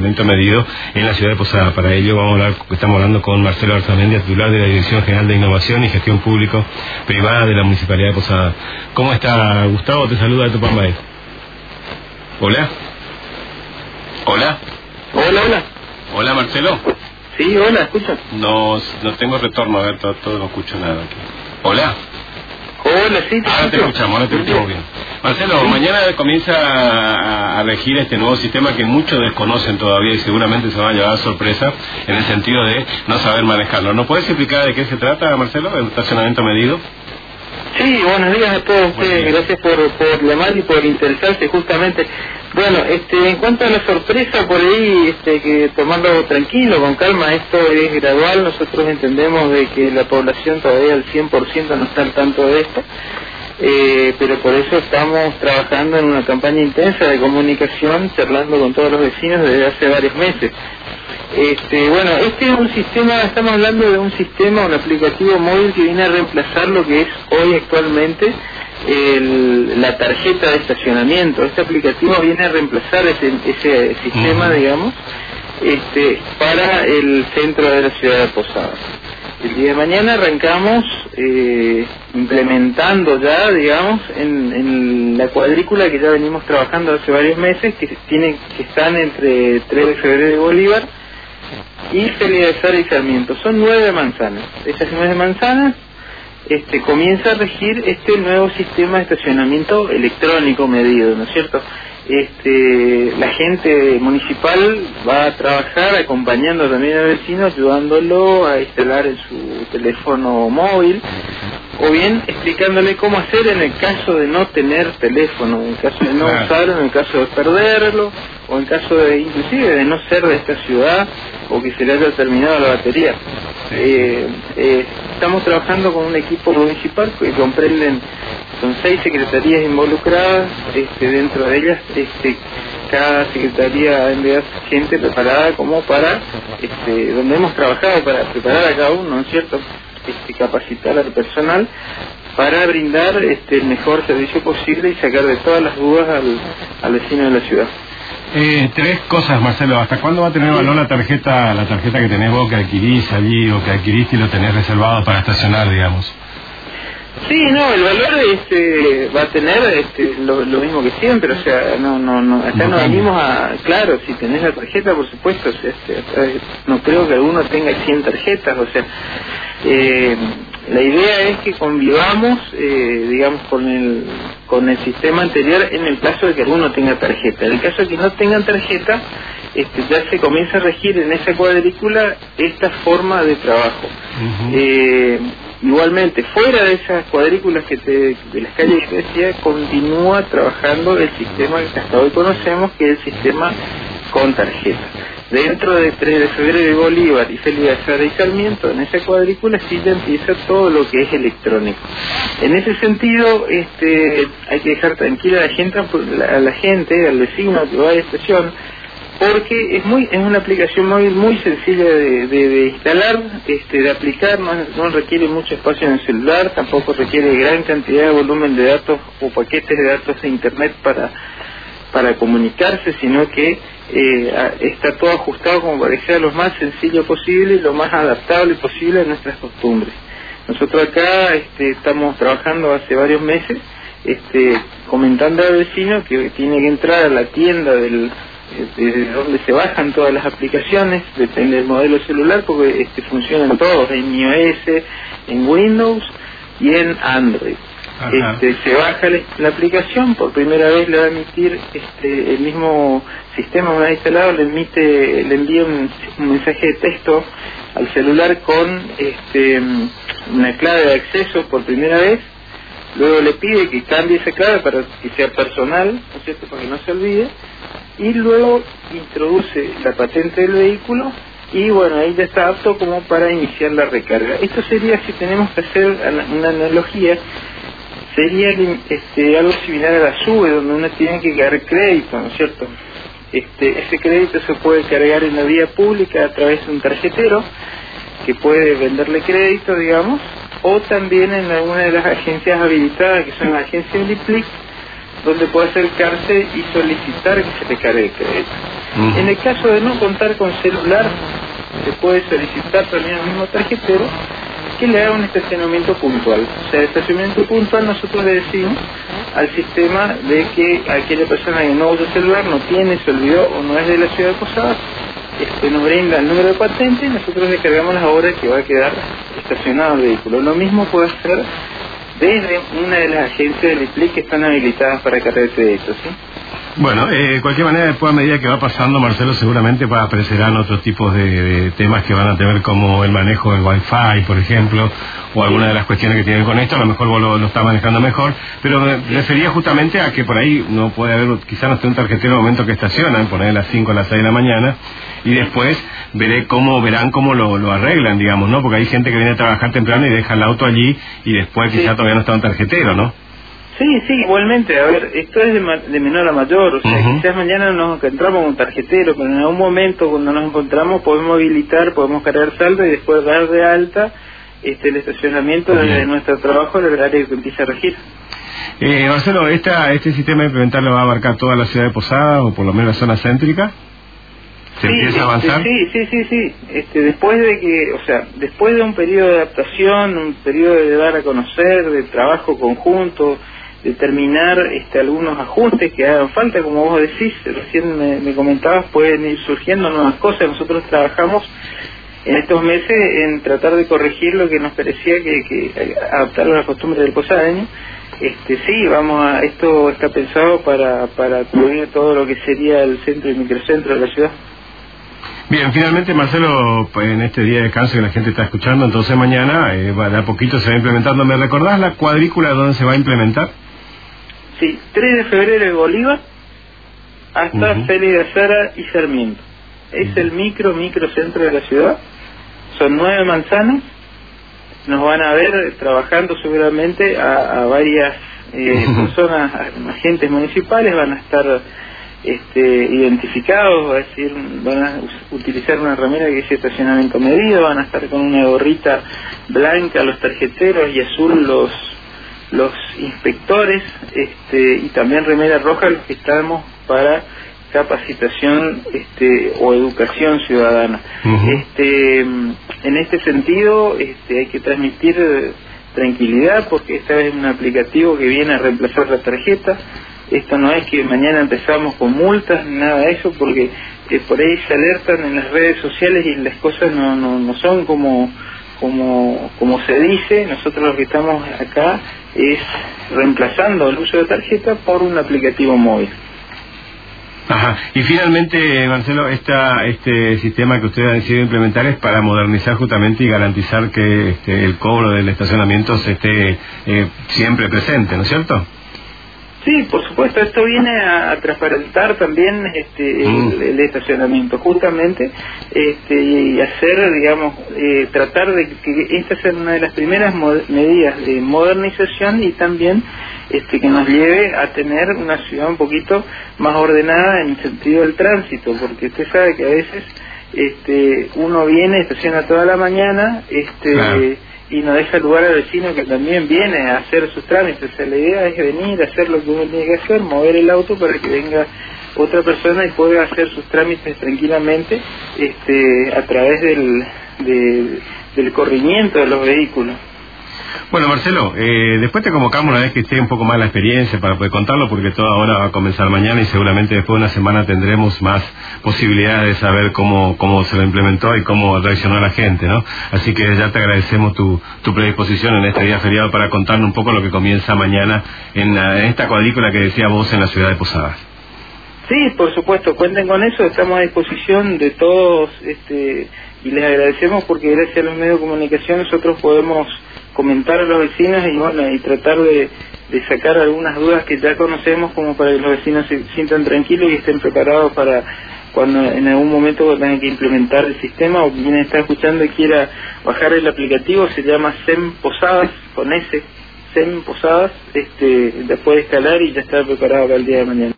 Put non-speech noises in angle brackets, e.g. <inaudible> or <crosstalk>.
medido en la ciudad de Posada. Para ello vamos a hablar, estamos hablando con Marcelo Arzamendia, titular de la Dirección General de Innovación y Gestión Público Privada de la Municipalidad de Posada. ¿Cómo está Gustavo? Te saluda de Tupambay. Hola. Hola. Hola, hola. Hola Marcelo. Sí, hola, escucha. No, no tengo retorno, a ver, todo, todo no escucho nada aquí. Hola. Hola, sí, te Ahora te escucho. escuchamos, ahora te escuchamos bien. Marcelo, mañana comienza a, a regir este nuevo sistema que muchos desconocen todavía y seguramente se van a llevar sorpresa en el sentido de no saber manejarlo. ¿No puedes explicar de qué se trata, Marcelo, el estacionamiento medido? Sí, buenos días a todos ustedes. Gracias por, por llamar y por interesarse justamente. Bueno, este, en cuanto a la sorpresa por ahí, este, que tomarlo tranquilo, con calma, esto es gradual. Nosotros entendemos de que la población todavía al 100% no está al tanto de esto. Eh, pero por eso estamos trabajando en una campaña intensa de comunicación, charlando con todos los vecinos desde hace varios meses. Este, bueno, este es un sistema, estamos hablando de un sistema, un aplicativo móvil que viene a reemplazar lo que es hoy actualmente el- la tarjeta de estacionamiento. Este aplicativo viene a reemplazar ese, ese sistema, digamos, este, para el centro de la ciudad de Posadas. El día de mañana arrancamos eh, implementando ya, digamos, en, en la cuadrícula que ya venimos trabajando hace varios meses, que tienen que están entre 3 de febrero y Bolívar y Feliz y Sarmiento. Son nueve manzanas. Esas nueve manzanas este, comienza a regir este nuevo sistema de estacionamiento electrónico medido, ¿no es cierto? Este, la gente municipal va a trabajar acompañando también al vecino, ayudándolo a instalar en su teléfono móvil, o bien explicándole cómo hacer en el caso de no tener teléfono, en caso de no Claro. usarlo, en el caso de perderlo, o en caso de inclusive de no ser de esta ciudad o que se le haya terminado la batería. Eh, eh, estamos trabajando con un equipo municipal que comprenden son seis secretarías involucradas, este, dentro de ellas este, cada secretaría ha enviado gente preparada como para, este, donde hemos trabajado para preparar a cada uno, ¿no es cierto? Este, capacitar al personal para brindar este, el mejor servicio posible y sacar de todas las dudas al, al vecino de la ciudad. Eh, tres cosas, Marcelo. ¿Hasta cuándo va a tener valor la tarjeta, la tarjeta que tenés vos que adquirís allí o que adquiriste y lo tenés reservado para estacionar, digamos? Sí, no, el valor este, va a tener este, lo, lo mismo que siempre, o sea, no, no, no, acá No venimos a, claro, si tenés la tarjeta, por supuesto, o sea, este, no creo que alguno tenga 100 tarjetas, o sea, eh, la idea es que convivamos, eh, digamos, con el, con el sistema anterior en el caso de que alguno tenga tarjeta. En el caso de que no tengan tarjeta, este, ya se comienza a regir en esa cuadrícula esta forma de trabajo. Eh, igualmente, fuera de esas cuadrículas que te, de las calles que decía, continúa trabajando el sistema que hasta hoy conocemos, que es el sistema con tarjeta. Dentro de 3 de febrero Bolívar y Félix Azara y Sarmiento, en esa cuadrícula sí ya empieza todo lo que es electrónico. En ese sentido, este, hay que dejar tranquila a la gente, a la gente, al vecino que va a la estación, porque es muy es una aplicación móvil muy sencilla de, de- de instalar, este, de aplicar, no, no requiere mucho espacio en el celular, tampoco requiere gran cantidad de volumen de datos o paquetes de datos de internet para para comunicarse, sino que eh, está todo ajustado como para que lo más sencillo posible y lo más adaptable posible a nuestras costumbres. Nosotros acá este, estamos trabajando hace varios meses, este, comentando al vecino que tiene que entrar a la tienda del donde se bajan todas las aplicaciones, depende del modelo celular, porque este, funcionan todos en iOS, en Windows y en Android. Este, se baja la, aplicación, por primera vez le va a emitir este, el mismo sistema una vez instalado, le emite, le envía un, mensaje de texto al celular con este, una clave de acceso por primera vez, luego le pide que cambie esa clave para que sea personal, ¿no es cierto?, para que no se olvide, y luego introduce la patente del vehículo y bueno, ahí ya está apto como para iniciar la recarga. Esto sería, si tenemos que hacer una analogía, sería este, algo similar a la SUBE, donde uno tiene que cargar crédito, ¿no es cierto? Este, ese crédito se puede cargar en la vía pública a través de un tarjetero que puede venderle crédito, digamos, o también en alguna de las agencias habilitadas, que son las agencias Liplic, donde puede acercarse y solicitar que se le cargue el crédito. En el caso de no contar con celular, se puede solicitar también al mismo tarjetero que le haga un estacionamiento puntual. O sea, el estacionamiento puntual nosotros le decimos al sistema de que aquella persona que no usa celular, no tiene, se olvidó o no es de la ciudad de Posadas, este, nos brinda el número de patente y nosotros le cargamos las horas que va a quedar estacionado el vehículo. Lo mismo puede hacer desde una de las agencias del IPLIC que están habilitadas para cargar crédito, ¿sí? Bueno, eh, de cualquier manera, después a medida que va pasando, Marcelo, seguramente aparecerán otros tipos de, temas que van a tener como el manejo del Wi-Fi, por ejemplo, o alguna de las cuestiones que tienen con esto, a lo mejor vos lo, está manejando mejor, pero me refería justamente a que por ahí no puede haber, quizás no esté un tarjetero en el momento que estacionan, poner a las 5 o las 6 de la mañana, y después veré cómo, verán cómo lo, arreglan, digamos, ¿no? Porque hay gente que viene a trabajar temprano y deja el auto allí y después quizás todavía no está un tarjetero, ¿no? Sí, sí, igualmente. A ver, esto es de, menor a mayor. O sea, quizás mañana nos encontramos con un tarjetero, pero en algún momento cuando nos encontramos podemos habilitar, podemos cargar saldo y después dar de alta este, el estacionamiento desde nuestro trabajo, el horario que empieza a regir. Eh, Marcelo, esta, ¿este sistema de implementarlo va a abarcar toda la ciudad de Posada o por lo menos la zona céntrica? ¿Se empieza a avanzar? Sí, sí, sí, sí. Este, después de que, o sea, después de un periodo de adaptación, un periodo de dar a conocer, de trabajo conjunto, determinar este, algunos ajustes que hagan falta, como vos decís, recién me, comentabas, pueden ir surgiendo nuevas cosas. Nosotros trabajamos en estos meses en tratar de corregir lo que nos parecía que, que adaptar a las costumbres del posadeño. Este, sí, vamos a, esto está pensado para, para cubrir todo lo que sería el centro y microcentro de la ciudad. Bien, finalmente Marcelo, en este día de descanso que la gente está escuchando, entonces mañana eh, a poquito se va implementando. ¿Me recordás la cuadrícula donde se va a implementar? Sí, 3 de febrero de Bolívar hasta uh de Azara y Sarmiento. Es el micro, micro centro de la ciudad. Son nueve manzanas. Nos van a ver trabajando seguramente a, varias eh, <laughs> personas, agentes municipales, van a estar este, identificados, es decir, van a utilizar una remera que dice estacionamiento medido, van a estar con una gorrita blanca los tarjeteros y azul los los inspectores este, y también remera roja los que estamos para capacitación este, o educación ciudadana. este, en este sentido este, hay que transmitir eh, tranquilidad porque esta es un aplicativo que viene a reemplazar la tarjeta. Esto no es que mañana empezamos con multas, ni nada de eso, porque eh, por ahí se alertan en las redes sociales y las cosas no, no, no son como como, como se dice, nosotros lo que estamos acá es reemplazando el uso de tarjeta por un aplicativo móvil. Ajá. Y finalmente, Marcelo, esta, este sistema que usted ha decidido implementar es para modernizar justamente y garantizar que este, el cobro del estacionamiento se esté eh, siempre presente, ¿no es cierto? Sí, por supuesto, esto viene a, transparentar también este, mm. el, estacionamiento, justamente, este, y hacer, digamos, eh, tratar de que esta sea una de las primeras medidas de modernización y también este, que nos lleve a tener una ciudad un poquito más ordenada en el sentido del tránsito, porque usted sabe que a veces este, uno viene, estaciona toda la mañana, este, y no deja lugar al vecino que también viene a hacer sus trámites. la idea es venir a hacer lo que uno tiene que hacer, mover el auto para que venga otra persona y pueda hacer sus trámites tranquilamente este, a través del, del corrimiento de los vehículos. Bueno, Marcelo, eh, después te convocamos una vez que esté un poco más la experiencia para poder contarlo, porque toda hora va a comenzar mañana y seguramente después de una semana tendremos más posibilidades de saber cómo, cómo se lo implementó y cómo reaccionó la gente, ¿no? Así que ya te agradecemos tu, tu predisposición en este día feriado para contarnos un poco lo que comienza mañana en, en esta cuadrícula que decía vos en la ciudad de Posadas. Sí, por supuesto, cuenten con eso, estamos a disposición de todos este, y les agradecemos porque gracias a los medios de comunicación nosotros podemos comentar a los vecinos y bueno y tratar de, sacar algunas dudas que ya conocemos como para que los vecinos se sientan tranquilos y estén preparados para cuando en algún momento tengan que implementar el sistema o quien está escuchando y quiera bajar el aplicativo se llama SEM Posadas con S SEM Posadas este después de escalar y ya estar preparado para el día de mañana